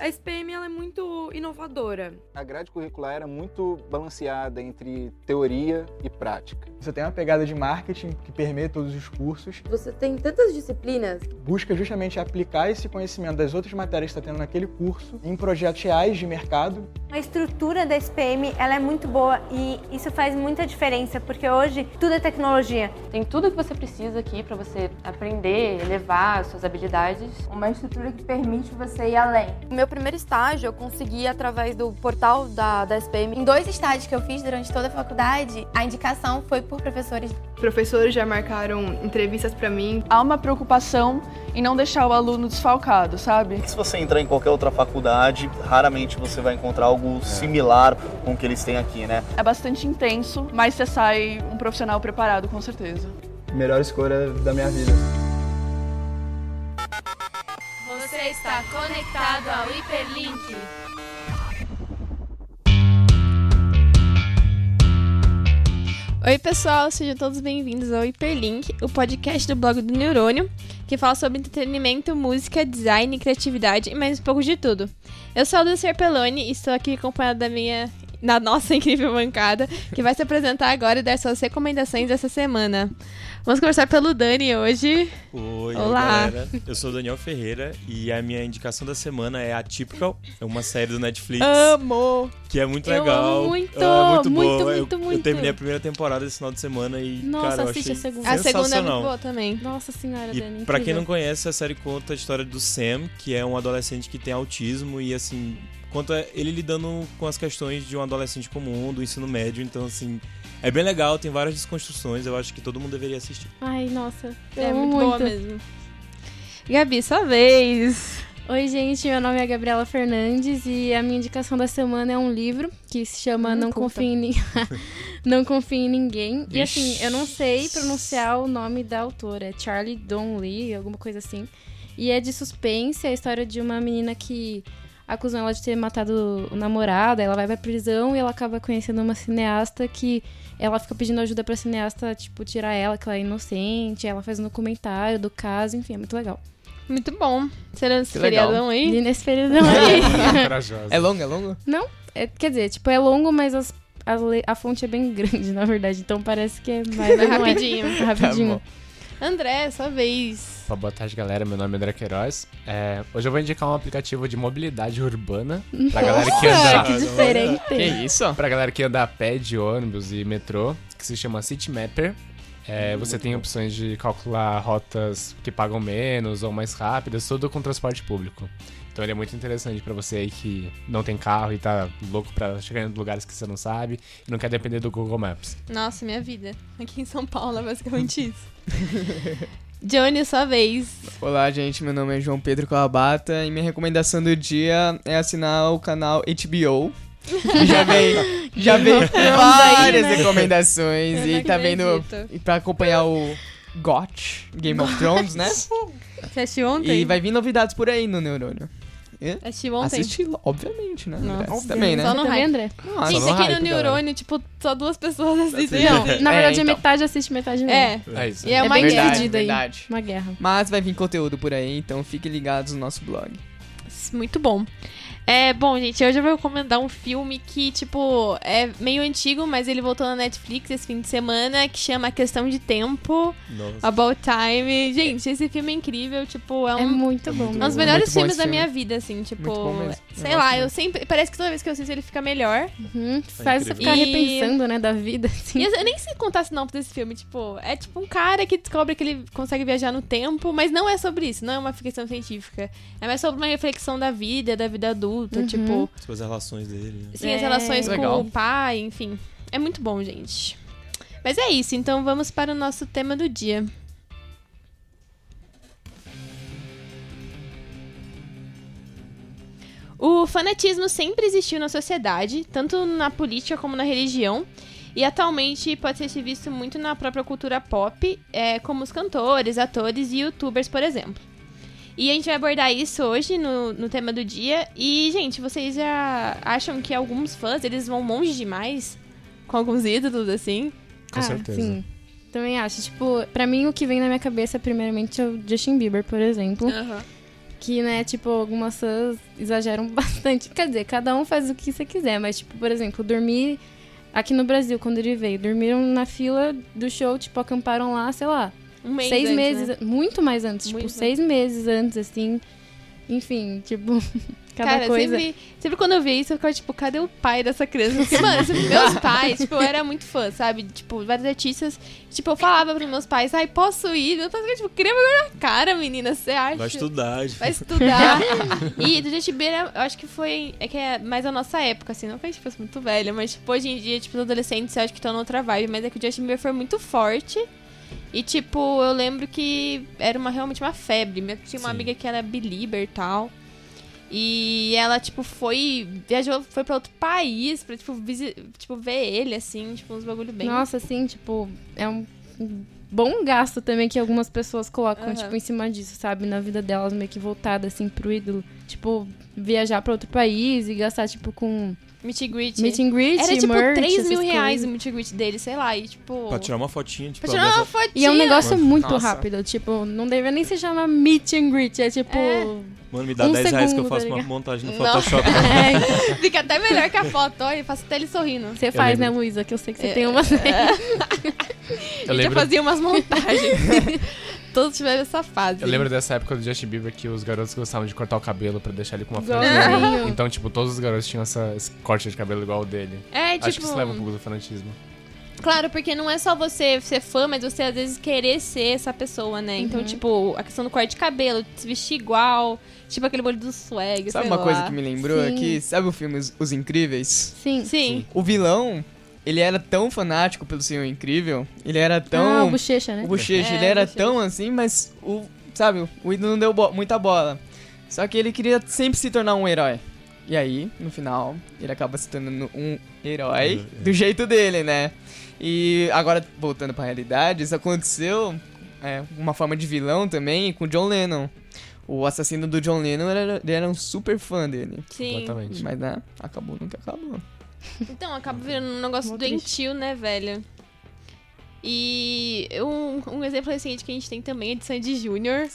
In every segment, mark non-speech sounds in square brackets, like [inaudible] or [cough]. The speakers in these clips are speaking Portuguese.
a SPM ela é muito inovadora. A grade curricular era muito balanceada entre teoria e prática. Você tem uma pegada de marketing que permeia todos os cursos. Você tem tantas disciplinas. Busca justamente aplicar esse conhecimento das outras matérias que está tendo naquele curso em projetos reais de mercado. A estrutura da SPM ela é muito boa e isso faz muita diferença porque hoje tudo é tecnologia. Tem tudo que você precisa aqui para você aprender, elevar suas habilidades. Uma estrutura que permite você ir além. O meu primeiro estágio eu consegui através do portal da, da SPM. Em dois estágios que eu fiz durante toda a faculdade, a indicação foi por professores. Professores já marcaram entrevistas para mim. Há uma preocupação em não deixar o aluno desfalcado, sabe? Se você entrar em qualquer outra faculdade, raramente você vai encontrar algo é. similar com o que eles têm aqui, né? É bastante intenso, mas você sai um profissional preparado, com certeza. Melhor escolha da minha vida. Conectado ao Hiperlink. Oi, pessoal, sejam todos bem-vindos ao Hiperlink, o podcast do blog do Neurônio, que fala sobre entretenimento, música, design, criatividade e mais um pouco de tudo. Eu sou a Lucia Peloni e estou aqui acompanhada da minha, na nossa [laughs] incrível bancada, que vai se apresentar agora e dar suas recomendações dessa semana. Vamos conversar pelo Dani hoje. Oi, Olá. galera. Eu sou o Daniel Ferreira e a minha indicação da semana é Atypical, é uma série do Netflix. Amo! Que é muito eu legal. Amo muito, é muito, muito, boa. muito, eu, muito. Eu terminei a primeira temporada esse final de semana e, Nossa, cara, eu achei a segunda. A segunda é muito boa também. Nossa senhora, e Dani. Pra quem não conhece, a série conta a história do Sam, que é um adolescente que tem autismo e, assim, conta ele lidando com as questões de um adolescente comum, do ensino médio. Então, assim, é bem legal, tem várias desconstruções, eu acho que todo mundo deveria assistir. Ai, nossa, é muito, muito boa mesmo. Gabi, sua vez. Oi, gente, meu nome é Gabriela Fernandes e a minha indicação da semana é um livro que se chama hum, Não Confie em, Ni... [laughs] não Confie em Ninguém. E assim, eu não sei pronunciar o nome da autora, é Charlie Donnelly, alguma coisa assim. E é de suspense, é a história de uma menina que acusam ela de ter matado o namorado, ela vai pra prisão e ela acaba conhecendo uma cineasta que ela fica pedindo ajuda pra cineasta, tipo, tirar ela, que ela é inocente, ela faz um documentário do caso, enfim, é muito legal. Muito bom. Será nesse feriadão aí? E nesse feriadão aí. é longo, é longo? Não, é, quer dizer, tipo, é longo, mas as, a, a, fonte é bem [laughs] grande, na verdade. Então parece que é mais... é rapidinho. É, rapidinho. Tá André, sua vez. Boa tarde, galera. Meu nome é André Queiroz. É, hoje eu vou indicar um aplicativo de mobilidade urbana pra galera que anda. que diferente. Que isso? Pra galera que anda a pé de ônibus e metrô, que se chama City Mapper. É, você tem opções de calcular rotas que pagam menos ou mais rápidas, tudo com transporte público. Então ele é muito interessante para você aí que não tem carro e tá louco para chegar em lugares que você não sabe e não quer depender do Google Maps. Nossa, minha vida. Aqui em São Paulo é basicamente isso. [laughs] Johnny, sua vez. Olá, gente. Meu nome é João Pedro Calabata e minha recomendação do dia é assinar o canal HBO. [laughs] já vem, já vem várias aí, né? recomendações e tá vendo e para acompanhar o GOT, Game of [laughs] Thrones, né? Você assistiu ontem? E vai vir novidades por aí no Neurônio. Assistiu ontem? Assisti, obviamente, né? Nossa, também, né? Só no também, André? Nossa, Gente, aqui no Neurônio, tipo, só duas pessoas assistem. Não, [laughs] na verdade, é, então. metade assiste, metade não. É. É, isso. E é uma é bem guerra. dividida aí. Uma guerra. Mas vai vir conteúdo por aí, então fiquem ligados no nosso blog. Muito bom. É, bom, gente, hoje eu vou recomendar um filme que, tipo, é meio antigo, mas ele voltou na Netflix esse fim de semana, que chama Questão de Tempo, Nossa. About Time. Gente, esse filme é incrível, tipo, é um... É muito bom. É um dos melhores filmes da minha vida, assim, tipo... Sei lá, eu sempre... Parece que toda vez que eu assisto ele fica melhor. Uhum, faz você ficar e... repensando, né, da vida, assim. E eu, eu nem sei contar não desse filme, tipo... É tipo um cara que descobre que ele consegue viajar no tempo, mas não é sobre isso, não é uma ficção científica. É mais sobre uma reflexão da vida, da vida adulta, adulta, uhum. tipo. As relações dele. Sim, é. as relações Legal. com o pai, enfim. É muito bom, gente. Mas é isso, então vamos para o nosso tema do dia. O fanatismo sempre existiu na sociedade, tanto na política como na religião, e atualmente pode ser visto muito na própria cultura pop, é, como os cantores, atores e youtubers, por exemplo. E a gente vai abordar isso hoje no, no tema do dia. E, gente, vocês já acham que alguns fãs, eles vão longe demais com alguns ídolos, assim? Com ah, certeza. Sim. Também acho. Tipo, pra mim o que vem na minha cabeça, primeiramente, é o Justin Bieber, por exemplo. Uhum. que, né, tipo, algumas fãs exageram [laughs] bastante. Quer dizer, cada um faz o que você quiser, mas, tipo, por exemplo, dormir aqui no Brasil, quando ele veio, dormiram na fila do show, tipo, acamparam lá, sei lá, Um mês seis antes, meses, né? muito mais antes, Muito tipo, seis meses antes, assim. Enfim, tipo, [laughs] cada Cara, coisa. sempre, sempre quando eu via isso, eu ficava tipo, cadê o pai dessa criança? [laughs] Porque, mano, sempre meus pais, tipo, eu era muito fã, sabe? Tipo, vários artistas. Tipo, eu falava pros meus pais, ai, posso ir? Meu pai ficava, tipo, queria ver na cara, menina, você acha? Vai estudar. Vai estudar. [laughs] e do Justin Bieber, eu acho que foi. É que é mais a nossa época, assim. Não foi, tipo, muito velha, mas, tipo, hoje em dia, tipo, os adolescentes eu acho que estão noutra vibe. Mas é que o Justin Bieber foi muito forte. E, tipo, eu lembro que era uma, realmente uma febre. Tinha uma amiga que era belieber e tal. E ela, tipo, foi. Viajou, foi pra outro país pra, tipo, visi- tipo ver ele, assim, tipo, uns bagulho bem. Nossa, assim, tipo, é um bom gasto também que algumas pessoas colocam, Aham. tipo, em cima disso, sabe? Na vida delas, meio que voltada, assim, pro ídolo. Tipo, viajar pra outro país e gastar, tipo, com... Meet and greet. Meet and greet, Era, tipo, merch, 3 mil reais coisas. o meet and greet dele, sei lá, e, tipo... Pra tirar uma fotinha, tipo, Pra tirar uma fotinha. E é um negócio muito Nossa. rápido, tipo, não deveria nem se chamar meet and greet, é tipo... Mano, me dá um 10 reais que eu segundo, faço tá uma montagem no. Photoshop. [laughs] É. Fica até melhor que a foto, olha, faço até ele sorrindo. Você faz, né, Luísa? Que eu sei que você É. tem uma... [laughs] Eu já lembro- fazia umas montagens. [laughs] Todos tiveram essa fase. Eu lembro dessa época do Justin Bieber que os garotos gostavam de cortar o cabelo pra deixar ele com uma franjinha. Então, tipo, todos os garotos tinham essa, esse corte de cabelo igual o dele. É, Acho que tipo- isso leva um pouco do fanatismo. Claro, porque não é só você ser fã, mas você às vezes querer ser essa pessoa, né? Então, Uhum. tipo, a questão do corte de cabelo, se vestir igual, tipo aquele bolho do swag, Sabe sei uma lá. coisa que me lembrou Sim. aqui? Sabe o filme Os, Os Incríveis? Sim. Sim. O vilão, ele era tão fanático pelo Senhor Incrível, ele era tão... Ah, o Bochecha, né? O Bochecha, É, ele era Bochecha. tão assim, mas o, sabe, o ídolo não deu bo- muita bola. Só que ele queria sempre se tornar um herói. E aí, no final, ele acaba se tornando um herói do jeito dele, né? E agora, voltando pra realidade, isso aconteceu é, uma forma de vilão também com o John Lennon. O assassino do John Lennon era, ele era um super fã dele. Sim. Mas, né, acabou nunca acabou. Então, acaba virando um negócio doentio, né, velho? E um, um exemplo recente que a gente tem também é de Sandy Júnior.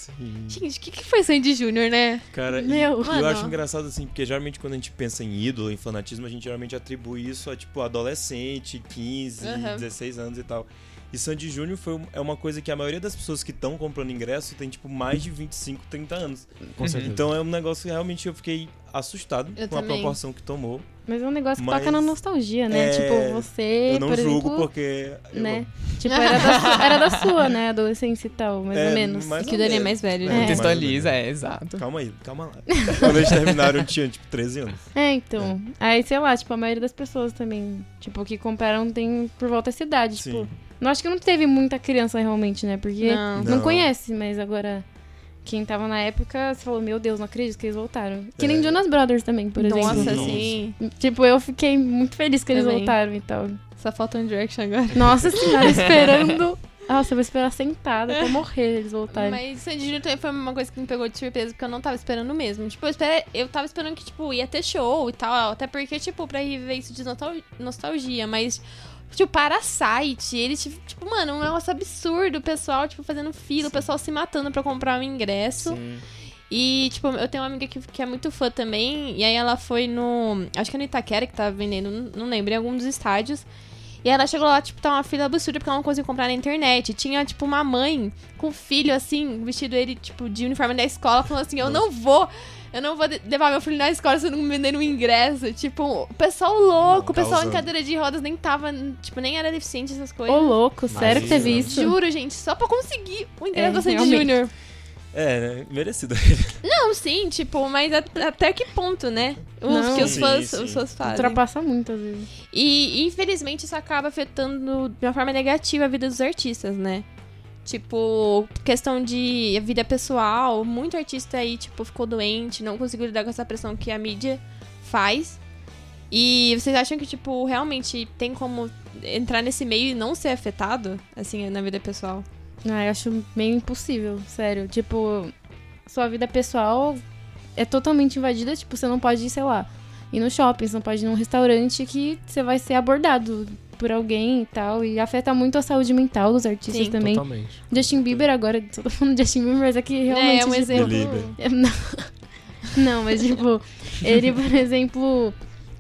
Gente, o que, que foi Sandy Júnior, né? Cara, Meu, e eu acho engraçado assim, porque geralmente quando a gente pensa em ídolo, em fanatismo, a gente geralmente atribui isso a tipo adolescente, 15, Aham. 16 anos e tal. E Sandy Júnior foi, é uma coisa que a maioria das pessoas que estão comprando ingresso tem tipo mais de 25, 30 anos. Com certeza. Então é um negócio que realmente eu fiquei assustado Eu com a também. proporção que tomou. Mas é um negócio que Mas- toca na nostalgia, né? É, Tipo, você, eu não por julgo exemplo, porque eu né? Tipo, era da, su- era da sua, né? Adolescência e tal, mais É, ou menos. mais que ou o Dani é mais velho, É, né? Contextualiza, é, exato. Calma aí, calma lá. Quando eles terminaram, eu tinha tipo 13 anos. É, então. Aí, sei lá, tipo, a maioria das pessoas também, tipo, que compraram tem por volta dessa idade. Tipo, Não acho que não teve muita criança realmente, né? Porque Não. não, Não. conhece, mas agora. Quem tava na época, você falou, meu Deus, não acredito que eles voltaram. Que É. nem Jonas Brothers também, por Nossa, exemplo. sim. Tipo, eu fiquei muito feliz que eles Também. voltaram e tal. Só falta um Direction agora. Nossa senhora, [laughs] esperando. Nossa, eu vou esperar sentada até morrer eles voltarem. Mas Sandy Júnior também foi uma coisa que me pegou de surpresa, porque eu não tava esperando mesmo. Tipo, eu, esperei, eu tava esperando que, tipo, ia ter show e tal. Até porque, tipo, pra reviver isso de nostal- nostalgia. Mas, tipo, para site, eles, tipo, mano, um negócio absurdo. O pessoal, tipo, fazendo fila, o pessoal se matando pra comprar um ingresso. E, tipo, eu tenho uma amiga que, que é muito fã também. E aí ela foi no. Acho que é no Itaquera que tava vendendo, não, não lembro, em algum dos estádios. E ela chegou lá, tipo, tá uma fila absurda porque ela não conseguia comprar na internet. Tinha, tipo, uma mãe com um filho, assim, vestido ele, tipo, de uniforme da escola, falando assim: Eu não vou. Eu não vou levar meu filho na escola se eu não me vender um ingresso. Tipo, o pessoal louco, o pessoal em cadeira de rodas nem tava, tipo, nem era deficiente essas coisas. Ô, louco, sério que teve isso? Juro, gente, só pra conseguir o ingresso É, da Sandy. Júnior. É, né? Merecido. [laughs] Não, sim, tipo, mas a- até que ponto, né? Os Não. que os Sim, fãs, sim. os fãs fazem. Ultrapassa muito, às vezes. E, infelizmente, isso acaba afetando de uma forma negativa a vida dos artistas, né? Tipo, questão de vida pessoal. Muito artista aí, tipo, ficou doente, não conseguiu lidar com essa pressão que a mídia faz. E vocês acham que, tipo, realmente tem como entrar nesse meio e não ser afetado, assim, na vida pessoal? Ah, eu acho meio impossível, sério. Tipo, sua vida pessoal é totalmente invadida. Tipo, você não pode ir, sei lá, ir no shopping, você não pode ir num restaurante que você vai ser abordado por alguém e tal. E afeta muito a saúde mental dos artistas Sim. também. Totalmente. Justin Bieber agora, tô falando de Justin Bieber, mas é que realmente. É, um tipo, exemplo. Belieber. é, não. [laughs] Não, mas tipo, ele, por [laughs] exemplo,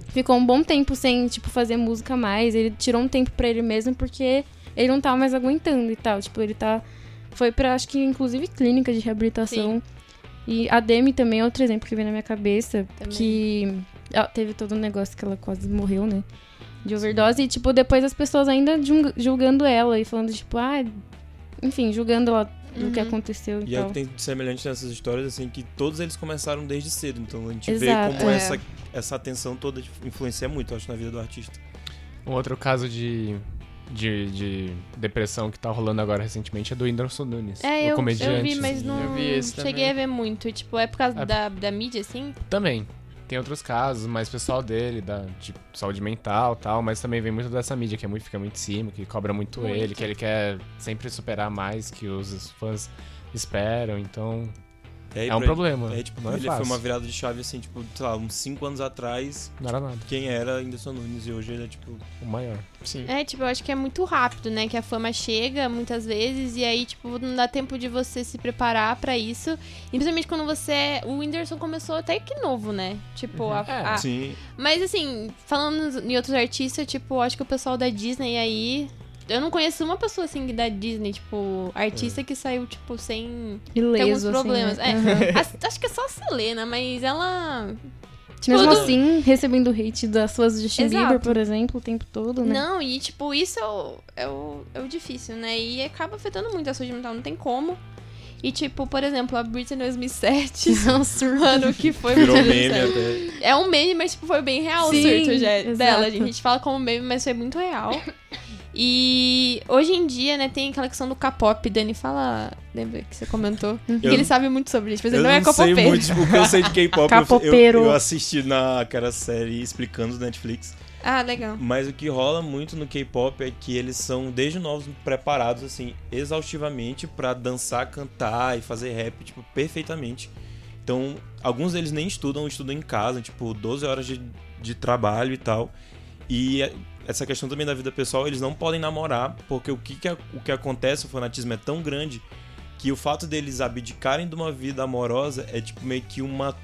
ficou um bom tempo sem, tipo, fazer música mais. Ele tirou um tempo pra ele mesmo porque ele não tava mais aguentando e tal. Tipo, ele tá. Foi pra, acho que, inclusive, clínica de reabilitação. E a Demi também é outro exemplo que vem na minha cabeça. Também. Que ela teve todo um negócio que ela quase morreu, né? De overdose. E, tipo, depois as pessoas ainda jul- julgando ela e falando, tipo, ah. Enfim, julgando ela do que Uhum. aconteceu e E é o tal. que tem de semelhante nessas histórias, assim, que todos eles começaram desde cedo. Então a gente Exato. vê como É. essa, essa atenção toda influencia muito, eu acho, na vida do artista. Um outro caso de, de, de depressão que tá rolando agora recentemente é do Whindersson Nunes. É, o eu, comediante. eu vi, mas não vi cheguei também. a ver muito. Tipo, é por causa É. da, da mídia, assim? Também. Tem outros casos, mas pessoal dele, da, de saúde mental e tal, mas também vem muito dessa mídia que é muito, fica muito em cima, que cobra muito, Muito. ele, que ele quer sempre superar mais que os fãs esperam, então E é um problema. É, tipo, não é ele fácil. foi uma virada de chave, assim, tipo, sei lá, uns 5 anos atrás, Não era nada. quem era Whindersson Nunes e hoje ele é, tipo... O maior. Sim. É, tipo, eu acho que é muito rápido, né? Que a fama chega muitas vezes e aí, tipo, não dá tempo de você se preparar pra isso. E principalmente quando você. é- O Whindersson começou até que novo, né? Tipo, a, É, a- Sim. Mas assim, falando em outros artistas, tipo, acho que o pessoal da Disney aí. Eu não conheço uma pessoa assim da Disney, tipo, artista que saiu, tipo, sem ter alguns Ileso, assim, problemas. né? É, [laughs] acho que é só a Selena, mas ela. Tipo, Mesmo assim, recebendo hate das suas Justin Exato. Bieber, por exemplo, o tempo todo, né? Não, e tipo, isso é o, é, o, é o difícil, né? E acaba afetando muito a saúde mental, não tem como. E tipo, por exemplo, a Britney 2007, [laughs] Nossa, mano, que foi Virou muito meme até. É um meme, mas tipo, foi bem real Sim, o surto já, dela. gente. A gente fala como meme, mas foi muito real. [laughs] E hoje em dia, né, tem aquela questão do K-pop. Dani, fala. Lembra que você comentou? Que Eu- ele sabe muito sobre isso, mas ele eu não é não sei K-popeiro. muito, tipo, o que eu sei de K-pop, eu, eu, eu assisti naquela série Explicando do Netflix. Ah, legal. Mas o que rola muito no K-pop é que eles são, desde novos, preparados, assim, exaustivamente pra dançar, cantar e fazer rap, tipo, perfeitamente. Então, alguns deles nem estudam, estudam em casa, tipo, 12 horas de, de trabalho e tal. E essa questão também da vida pessoal, eles não podem namorar, porque o que, que, o que acontece, o fanatismo é tão grande que o fato deles abdicarem de uma vida amorosa é, tipo, meio que uma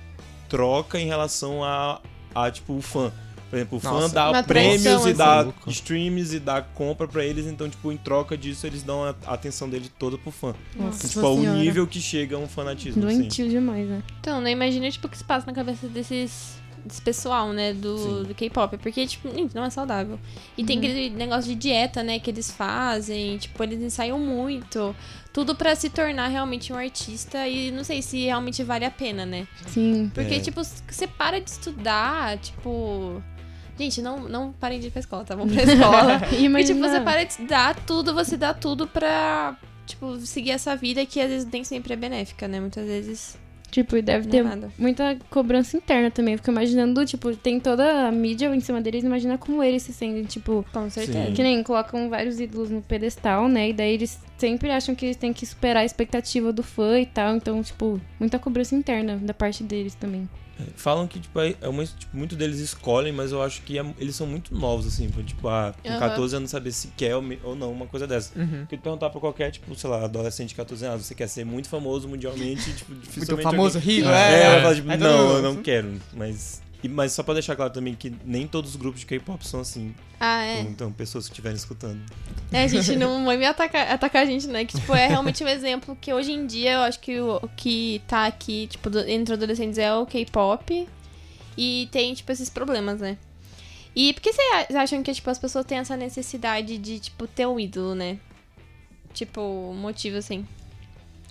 troca em relação a, a tipo, o fã. Por exemplo, o fã Nossa. dá Uma prêmios e assim. dá Louco. streams e dá compra pra eles, então, tipo, em troca disso, eles dão a atenção dele toda pro fã. Nossa tipo, ao senhora. nível que chega um fanatismo, assim. Doentio demais, né? Então, né, imagina, tipo, o que se passa na cabeça desses... Desse pessoal, né, do, Sim. do K-pop. Porque, tipo, gente, não é saudável. E Uhum. tem aquele negócio de dieta, né, que eles fazem. Tipo, eles ensaiam muito. Tudo pra se tornar realmente um artista. E não sei se realmente vale a pena, né? Sim. Porque, É. tipo, você para de estudar, tipo... Gente, não, não parem de ir pra escola, tá? Vão pra escola. [laughs] Porque, tipo, você para de dar tudo, você dá tudo pra, tipo, seguir essa vida que às vezes nem sempre é benéfica, né? Muitas vezes Tipo, e deve não ter é nada. muita cobrança interna também. Fico imaginando, tipo, tem toda a mídia em cima deles, imagina como eles se sentem, tipo. Com certeza. Sim. Que nem colocam vários ídolos no pedestal, né? E daí eles sempre acham que eles têm que superar a expectativa do fã e tal. Então, tipo, muita cobrança interna da parte deles também. Falam que, tipo, é é uma, tipo, muito deles escolhem, mas eu acho que é- eles são muito novos, assim, pra, tipo, ah, com Aham. 14 anos saber se quer ou, não uma coisa dessa. Uhum. Porque tu perguntar pra qualquer, tipo, sei lá, adolescente de 14 anos, você quer ser muito famoso mundialmente, tipo, dificilmente... famoso, alguém- rico, é. é. vai falar, tipo, todo não, eu não quero, mas... e- Mas só pra deixar claro também que nem todos os grupos de K-pop são assim. Ah, é. Então, pessoas que estiverem escutando. É, a gente não vai me atacar, atacar a gente, né? Que, tipo, é realmente um exemplo que hoje em dia eu acho que o, o que tá aqui, tipo, do- entre adolescentes é o K-pop. E tem, tipo, esses problemas, né? E por que vocês acham que, tipo, as pessoas têm essa necessidade de, tipo, ter um ídolo, né? Tipo, motivo assim.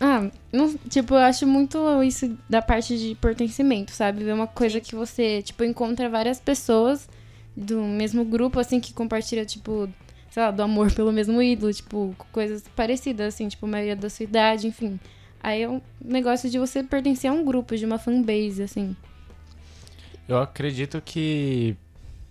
Ah, não, tipo, eu acho muito isso da parte de pertencimento, sabe? Ver uma coisa que você, tipo, encontra várias pessoas do mesmo grupo, assim, que compartilha, tipo, sei lá, do amor [laughs] pelo mesmo ídolo, tipo, coisas parecidas, assim, tipo, a maioria da sua idade, enfim. Aí é um negócio de você pertencer a um grupo, de uma fanbase, assim. Eu acredito que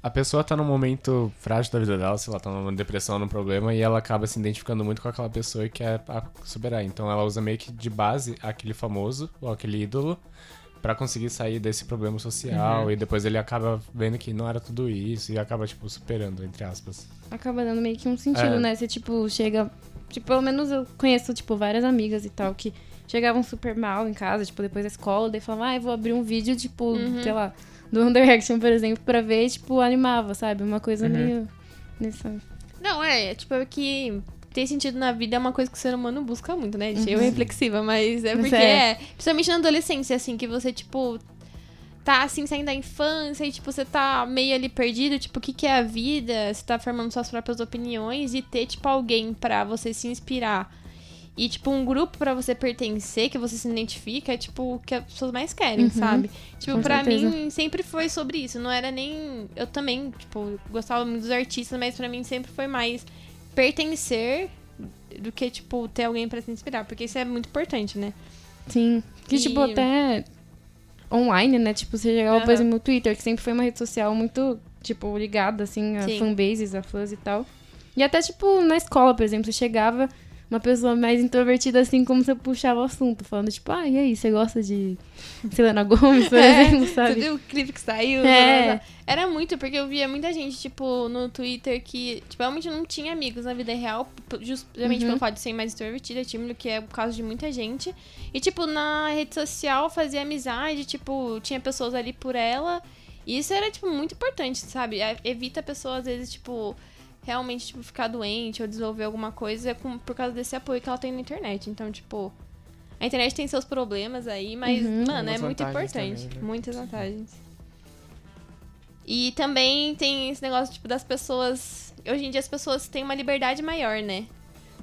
a pessoa tá num momento frágil da vida dela, sei lá, tá numa depressão, num problema, e ela acaba se identificando muito com aquela pessoa e quer superar. Então ela usa meio que de base aquele famoso ou aquele ídolo pra conseguir sair desse problema social Uhum. e depois ele acaba vendo que não era tudo isso e acaba, tipo, superando, entre aspas. Acaba dando meio que um sentido, É. né? Você, tipo, chega... Tipo, pelo menos eu conheço, tipo, várias amigas e tal que chegavam super mal em casa, tipo, depois da escola, daí falavam, ah, eu vou abrir um vídeo, tipo, Uhum. sei lá, do One Direction, por exemplo, pra ver, tipo, animava, sabe? Uma coisa Uhum. meio. Nessa... Não, é, tipo, é que ter sentido na vida é uma coisa que o ser humano busca muito, né? gente? Eu Uhum. reflexiva, mas é porque é. é. Principalmente na adolescência, assim, que você, tipo, tá assim, saindo da infância e, tipo, você tá meio ali perdido, tipo, o que, que é a vida? Você tá formando suas próprias opiniões e ter, tipo, alguém pra você se inspirar. E, tipo, um grupo pra você pertencer, que você se identifica, é, tipo, o que as pessoas mais querem, Uhum. sabe? Tipo, Com pra certeza. mim, sempre foi sobre isso. Não era nem. Eu também, tipo, gostava muito dos artistas, mas pra mim sempre foi mais pertencer do que, tipo, ter alguém pra se inspirar. Porque isso é muito importante, né? Sim. Que, E- tipo, até online, né? Tipo, você chegava, por exemplo, no Twitter, que sempre foi uma rede social muito, tipo, ligada, assim, a Sim. fanbases, a fãs e tal. E até, tipo, na escola, por exemplo, você chegava uma pessoa mais introvertida, assim, como você puxava o assunto, falando, tipo, ah, e aí, você gosta de Selena Gomes, por [laughs] É, exemplo, sabe? Você viu o clipe que saiu? É. Era muito, porque eu via muita gente, tipo, no Twitter que, tipo, realmente não tinha amigos na vida real, justamente Uhum. pelo fato de ser mais extrovertida, tímido, que é o caso de muita gente. E, tipo, na rede social fazia amizade, tipo, tinha pessoas ali por ela. E isso era, tipo, muito importante, sabe? Evita a pessoa, às vezes, tipo, realmente, tipo, ficar doente ou desenvolver alguma coisa com, por causa desse apoio que ela tem na internet. Então, tipo, a internet tem seus problemas aí, mas, Uhum. mano, é muito importante. também, né? Muitas vantagens. E também tem esse negócio, tipo, das pessoas. Hoje em dia as pessoas têm uma liberdade maior, né?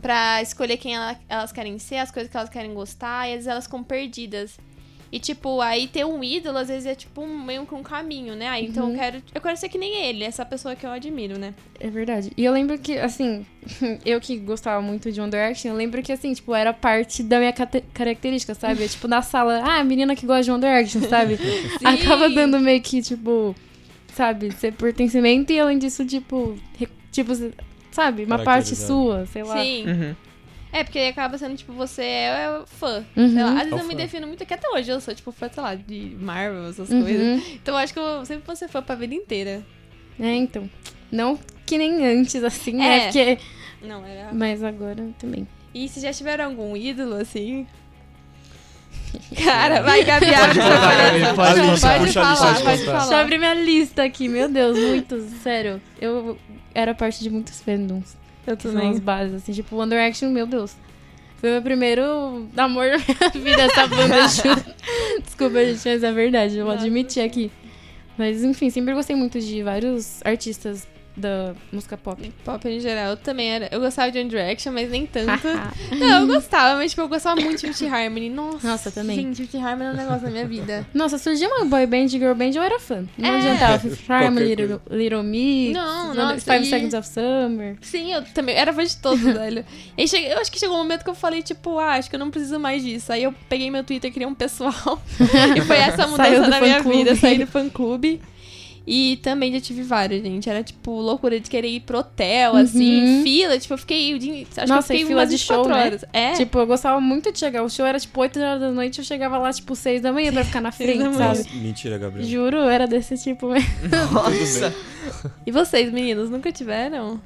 Pra escolher quem ela- elas querem ser, as coisas que elas querem gostar, e às vezes elas ficam perdidas. E, tipo, aí ter um ídolo, às vezes, é tipo um, meio que um caminho, né? Aí, então Uhum. eu quero. Eu quero ser que nem ele, essa pessoa que eu admiro, né? É verdade. E eu lembro que, assim, [laughs] eu que gostava muito de One Direction, eu lembro que, assim, tipo, era parte da minha característica, sabe? É, [laughs] tipo, na sala, ah, menina que gosta de One Direction, sabe? [laughs] Acaba dando meio que, tipo, sabe, ser pertencimento e, além disso, tipo, re- tipo, sabe, uma parte sua, sei lá. Sim. Uhum. É, porque aí acaba sendo, tipo, você é fã. Uhum. Sei lá, às vezes É eu me fã. defino muito, que até hoje eu sou, tipo, fã, sei lá, de Marvel, essas Uhum. coisas. Então eu acho que eu sempre vou ser fã pra vida inteira. É, então. Não que nem antes, assim, né? É. Porque... Não, era... Mas agora também. E se já tiveram algum ídolo, assim? [laughs] Cara, vai, Gabi, abre Pode sua pode falar, pode falar. Deixa eu abrir minha lista aqui, meu Deus, muitos, [laughs] sério. Eu era parte de muitos fandoms. Eu também. São os bases, assim, tipo One Direction, meu Deus. Foi meu primeiro amor [laughs] da minha vida, essa banda. [laughs] Desculpa, gente, mas é verdade, eu vou admitir aqui. Mas enfim, sempre gostei muito de vários artistas da música pop. Pop em geral, eu também era. Eu gostava de One Direction, mas nem tanto. [laughs] não, eu gostava, mas tipo, eu gostava muito de Fifth Harmony. Nossa, Nossa, também. Gente, Fifth Harmony é um negócio da minha vida. Nossa, surgiu uma boy band, girl band, eu era fã. Não É. adiantava. [laughs] Harmony, Little, Little Mix, Não, nossa, Five e- Seconds of Summer. Sim, eu também era fã de todos, [laughs] velho. E cheguei- eu acho que chegou um momento que eu falei, tipo, ah, acho que eu não preciso mais disso. Aí eu peguei meu Twitter, criei um pessoal. e foi essa mudança na minha vida, sair do fã-clube. E também já tive vários, gente. Era, tipo, loucura de querer ir pro hotel, assim, Uhum. fila. Tipo, eu fiquei. Acho Nossa, que eu fiquei fila umas de show, 24 né? horas. É. Tipo, eu gostava muito de chegar. O show era tipo 8 horas da noite, eu chegava lá tipo 6 da manhã pra ficar na [laughs] frente, sabe? Mentira, Gabriel. Juro, era desse tipo mesmo. [laughs] Nossa. E vocês, meninos, nunca tiveram?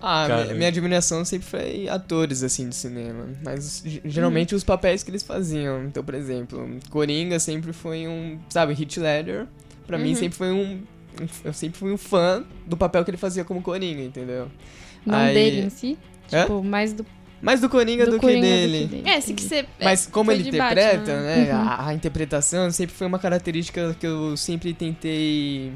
Ah, Cara, minha, minha admiração sempre foi atores, assim, de cinema. Mas geralmente os papéis que eles faziam. Então, por exemplo, Coringa sempre foi um, sabe, Heath Ledger. Pra mim Uhum. sempre foi um... um- Eu sempre fui um fã do papel que ele fazia como Coringa, entendeu? Não Aí- dele em si. Hã? Tipo, mais do. Mais do Coringa Do do, Coringa que do dele. que dele. É, se que você. Mas é, como foi ele interpreta, Batman. né? Uhum. A, a interpretação sempre foi uma característica que eu sempre tentei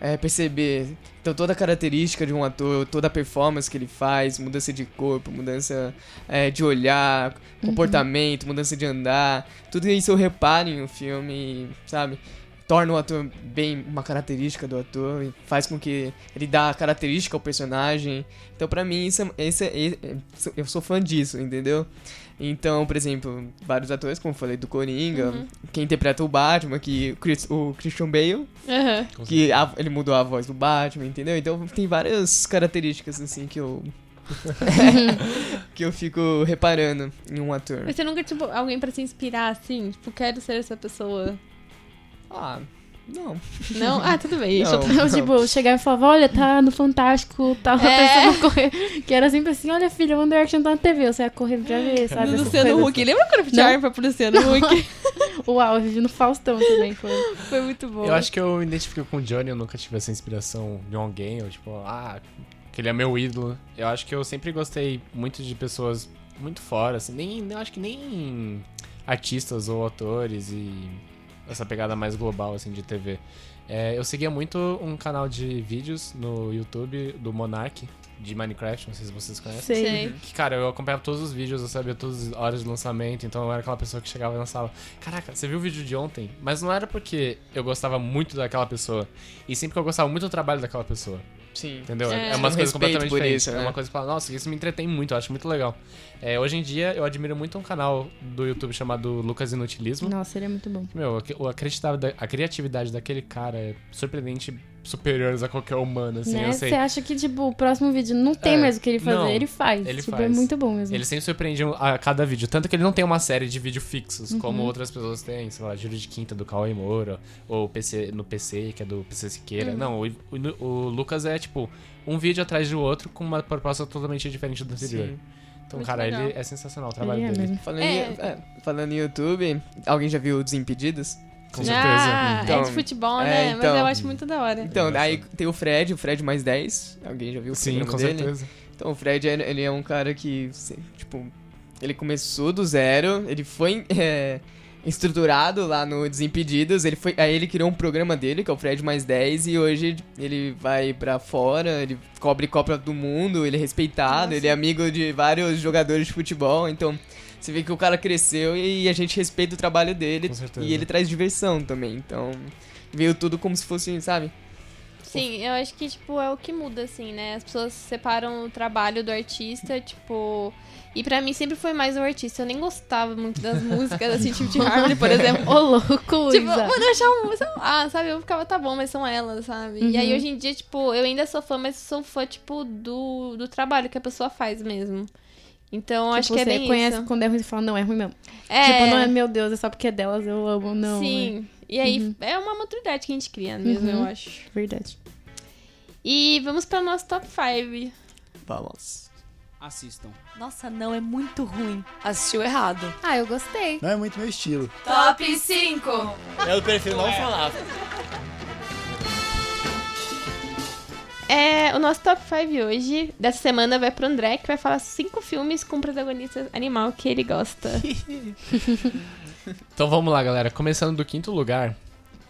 é, perceber. Então toda a característica de um ator, toda a performance que ele faz, mudança de corpo, mudança é, de olhar, Uhum. comportamento, mudança de andar, tudo isso eu reparo em um filme, sabe? Torna o ator bem uma característica do ator e faz com que ele dá a característica ao personagem. Então pra mim isso é, esse é- é- é- eu sou fã disso, entendeu? Então, por exemplo, vários atores, como eu falei, do Coringa, Uhum. quem interpreta o Batman, que o, Chris- o Christian Bale, Aham. que a- ele mudou a voz do Batman, entendeu? Então tem várias características assim que eu [laughs] que eu fico reparando em um ator. Mas você nunca, tipo, alguém pra se inspirar, assim? Tipo, quero ser essa pessoa. Ah, Não. Não? Ah, tudo bem. Não. Eu, [laughs] tipo, eu chegava e falava, olha, tá no Fantástico, tá É. tentando correr. Que era sempre assim, olha, filha, One Direction tá na TV, você ia correr pra ver, sabe? Do Luciano Huck. assim. Lembra quando eu pedi Não. arma pro Luciano Huck? [laughs] [laughs] Uau, eu vivi no Faustão também, foi. Foi muito bom. Eu acho que eu me identifico com o Johnny, eu nunca tive essa inspiração de alguém, ou tipo, ah, que ele é meu ídolo. Eu acho que eu sempre gostei muito de pessoas muito fora, assim, nem, eu acho que nem artistas ou atores e essa pegada mais global, assim, de TV. É, eu seguia muito um canal de vídeos no YouTube do Monark, de Minecraft, não sei se vocês conhecem. Sei. Que, cara, eu acompanhava todos os vídeos, eu sabia todas as horas de lançamento, então eu era aquela pessoa que chegava e lançava. Caraca, você viu o vídeo de ontem? Mas não era porque eu gostava muito daquela pessoa, e sempre que eu gostava muito do trabalho daquela pessoa. Sim. Entendeu? É. É, umas Um coisas completamente por diferentes. isso, É né? uma coisa que fala, nossa, isso me entretém muito, eu acho muito legal. É, hoje em dia, eu admiro muito um canal do YouTube chamado Lucas Inutilismo. Nossa, ele é muito bom. Meu, a, a criatividade, a criatividade daquele cara é surpreendente superiores a qualquer humano, assim, né? eu sei. Você acha que, tipo, o próximo vídeo não tem É, mais o que ele fazer, não, ele faz. ele tipo, faz. é muito bom mesmo. Ele sempre surpreende a cada vídeo. Tanto que ele não tem uma série de vídeo fixos, Uhum. como outras pessoas têm, sei lá, Júlio de Quinta do Cauê Moura, ou PC, no PC, que é do PC Siqueira. Uhum. Não, o, o- o Lucas é tipo um vídeo atrás do outro com uma proposta totalmente diferente do anterior. Sim. Então, Muito cara, legal. ele é sensacional o trabalho é dele. Falando, É. Em, é, falando em YouTube, alguém já viu Desimpedidos? Com Ah, Então, é de futebol, é, né? Mas então- eu acho muito da hora. Então, aí tem o Fred, o Fred mais 10. Alguém já viu o Sim, com dele? certeza. Então, o Fred, ele é um cara que, tipo, ele começou do zero, ele foi [laughs] é, estruturado lá no Desimpedidos, ele foi, aí ele criou um programa dele, que é o Fred mais 10, e hoje ele vai pra fora, ele cobre Copa do Mundo, ele é respeitado, ele é amigo de vários jogadores de futebol, então... Você vê que o cara cresceu e a gente respeita o trabalho dele. E ele traz diversão também. Então, veio tudo como se fosse, sabe? Sim, eu acho que, tipo, é o que muda, assim, né? As pessoas separam o trabalho do artista, tipo... E pra mim sempre foi mais o artista. Eu nem gostava muito das músicas, assim, tipo de Harmony, por [laughs] exemplo. Ô, louco, Tipo, mano, eu achava, lá, sabe? Eu ficava, tá bom, mas são elas, sabe? E aí Uhum. hoje em dia, tipo, eu ainda sou fã, mas sou fã, tipo, do, do trabalho que a pessoa faz mesmo. Então, acho Tipo, que é você bem conhece isso. quando é ruim e fala, não, é ruim mesmo. É. Tipo, não é, meu Deus, é só porque é delas, eu amo, não. Sim. é. E aí Uhum. é uma maturidade que a gente cria mesmo, Uhum. eu acho. Verdade. E vamos pra nosso top 5. Vamos. Assistam. Nossa, não, é muito ruim. Assistiu errado. Ah, eu gostei. Não é muito meu estilo. Top 5. Eu prefiro não É. falar. É, o nosso top 5 hoje, dessa semana, vai pro André, que vai falar cinco filmes com protagonista animal que ele gosta. [laughs] Então vamos lá, galera. Começando do quinto lugar,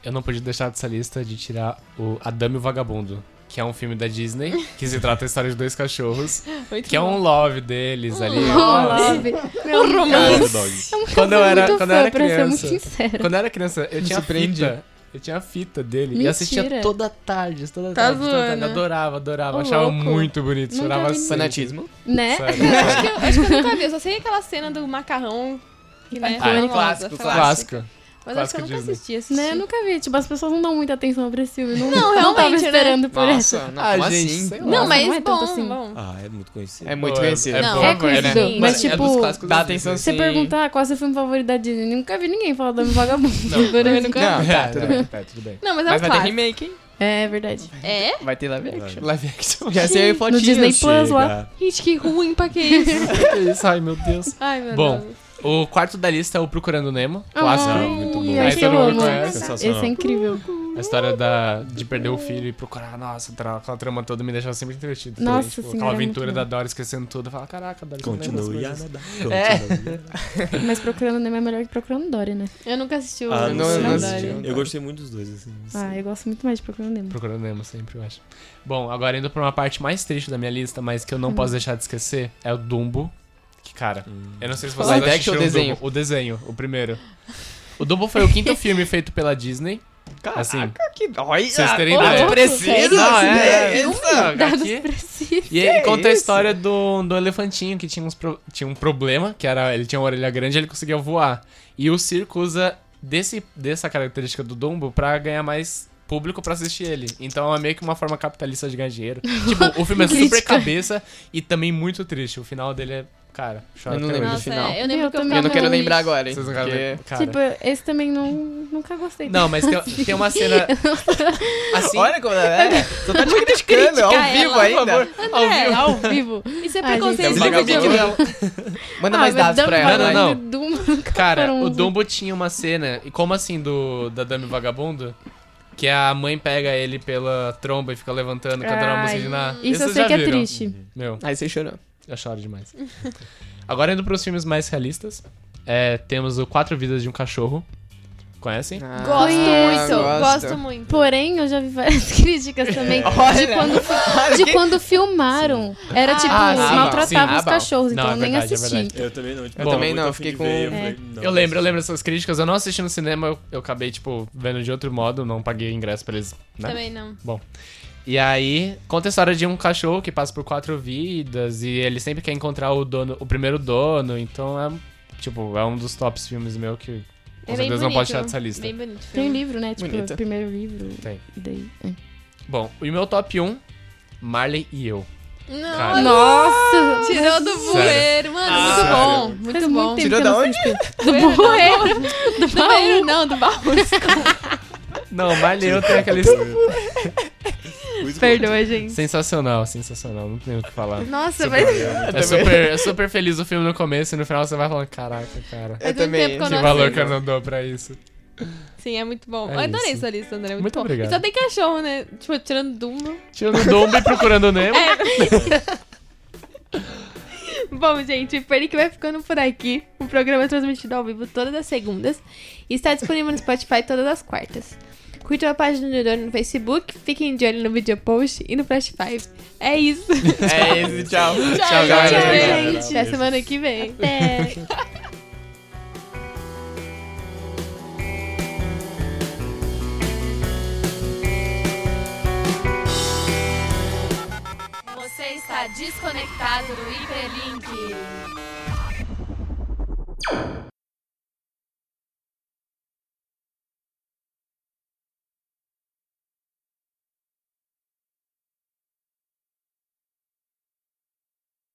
eu não podia deixar dessa lista de tirar o Adame e o Vagabundo, que é um filme da Disney, que se trata da história de dois cachorros, Muito que é um bom. love deles ali. Um love. Um romance. Eu nunca Quando eu era, quando eu era criança, quando eu era criança, eu tinha fita. Eu tinha a fita dele e Mentira. assistia toda tarde, toda Tá tarde, toda tarde. Adorava, adorava. Ô, achava louco. muito bonito, Nunca chorava vi. Fanatismo. Né? [laughs] Acho, que eu, acho que eu nunca vi, eu só sei aquela cena do macarrão. Que, né, Ah, é clássico, famosa. clássico. Mas acho que eu nunca Disney. assisti, assisti. Né, eu nunca vi. Tipo, as pessoas não dão muita atenção pra esse filme. Não, Não, não tava realmente, né? esperando por Nossa, essa. não, Ah, como gente, assim? sei lá. Não, mas não é bom, assim. bom. Ah, é muito conhecido. É muito conhecido. É, Não, bom, é né? conhecido, mas, é tipo, dos clássicos dá atenção Disney. Você perguntar qual é o seu filme favorito da Disney, nunca vi ninguém falar do [laughs] Vagabundo. por [laughs] exemplo. nunca- Não, tá, É, tudo é, bem. é, tudo bem. Não, mas é um Mas vai ter remake, hein? É verdade. É? Vai ter live action. Live action. Já sei No fotinhas. Disney Plus lá. Gente, que ruim pra que isso? [laughs] Que isso? Ai, meu Deus. Ai, meu Bom, Deus. O quarto da lista é o Procurando Nemo. Clássico. Ai, muito bom. Aí todo eu mundo amo. conhece. Sensacional. Esse é incrível. A história da, de perder o filho e procurar, nossa, aquela trama toda me deixava sempre entretido. também, Nossa tipo, Aquela é muito aventura da Dory esquecendo tudo. Eu falo, caraca, Dory, Continue a nadar. É. Mas Procurando Nemo é melhor que Procurando Dory, né? Eu nunca assisti o Ah, não- não, não assisti. Eu gostei muito dos dois, assim. Ah, eu gosto muito mais de Procurando Nemo. Procurando Nemo sempre, eu acho. Bom, agora indo pra uma parte mais triste da minha lista, mas que eu não Hum. posso deixar de esquecer, é o Dumbo. Que, cara, eu não sei se vocês Live action ou o desenho? Dumbo. O desenho, o primeiro. O Dumbo foi o quinto filme feito pela Disney. Caraca, Assim, que olha. vocês terem Preciso, sério? não, é, É. Dados precisos. E ele conta a história do, do elefantinho que tinha, uns pro- tinha um problema, que era ele tinha uma orelha grande e ele conseguia voar. E o circo usa desse, dessa característica do Dumbo pra ganhar mais público pra assistir ele. Então é meio que uma forma capitalista de ganhar dinheiro. [laughs] tipo, o filme é super cabeça e também muito triste. O final dele é cara. Chora Eu não lembro do final. é, eu lembro Meu, que eu também Eu não quero lembrar agora, hein? Vocês não querem? Cara. Tipo, esse também não, nunca gostei. Não, mas tem, [laughs] tem uma cena. Assim, Olha como é. Só tá te criticando, ao criticar vivo ela, ainda. André, ao vivo. Isso é preconceito. gente, Liga mic dela. Manda mais Ah, dados Dumbo pra ela. Não, não, não. Dumbo Cara, o Dumbo tinha uma cena, e como assim do da Dame Vagabundo? Que a mãe pega ele pela tromba e fica levantando, cantando uma música de Ná. isso eu sei que é triste. Meu, Aí você chorou. Eu choro demais. [laughs] Agora indo pros filmes mais realistas, é, temos o Quatro Vidas de um Cachorro. Conhecem? Ah, Gosto muito, gosto. gosto muito. Porém, eu já vi várias [laughs] críticas também de quando, fi- [laughs] de quando filmaram. Era tipo, Ah, sim. maltratavam Sim. os cachorros, Não, então é eu nem verdade, é assisti. verdade. Eu também não. Tipo, Eu também não, fiquei de com- ver, eu É. não, Eu lembro, eu lembro dessas críticas. Eu não assisti no cinema, eu, eu acabei, tipo, vendo de outro modo, não paguei ingresso pra eles, né? Também não. Bom. E aí, conta a história de um cachorro que passa por quatro vidas e ele sempre quer encontrar o dono, o primeiro dono, então é, tipo, é um dos tops filmes meu que com É certeza não pode tirar dessa lista. Bem bonito. Tem um livro, né? Tipo, Bonito. o primeiro livro. Tem. E daí. é. Bom, e o meu top 1, Marley e eu. Não. Nossa! Tirou do bueiro, mano. Ah, muito sério? bom, muito Faz bom. muito Tirou da onde? Do bueiro. Do bueiro, não, do baú. [laughs] Não, Marley e eu tem aquela história. Perdoa, gente. Sensacional, sensacional, não tenho o que falar. Nossa, Super- mas... É super, é super feliz o filme no começo e no final você vai falando, caraca, cara. Eu também. tempo que Que valor que eu não dou pra isso. Sim, é muito bom. É eu adorei isso. sua lista, André. Muito, Muito bom. obrigado. E só tem cachorro, né? Tipo, tirando Dumbo. Tirando Dumbo e procurando o Nemo. [laughs] Bom, gente, o Panic vai ficando por aqui. O programa é transmitido ao vivo todas as segundas e está disponível no Spotify todas as quartas. Curtam a página do Dono no Facebook, fiquem de olho no vídeo post e no Flash 5. É isso. É isso, [laughs] tchau. Tchau, galera. gente. Até semana que vem. É. Você está desconectado do Hiperlink.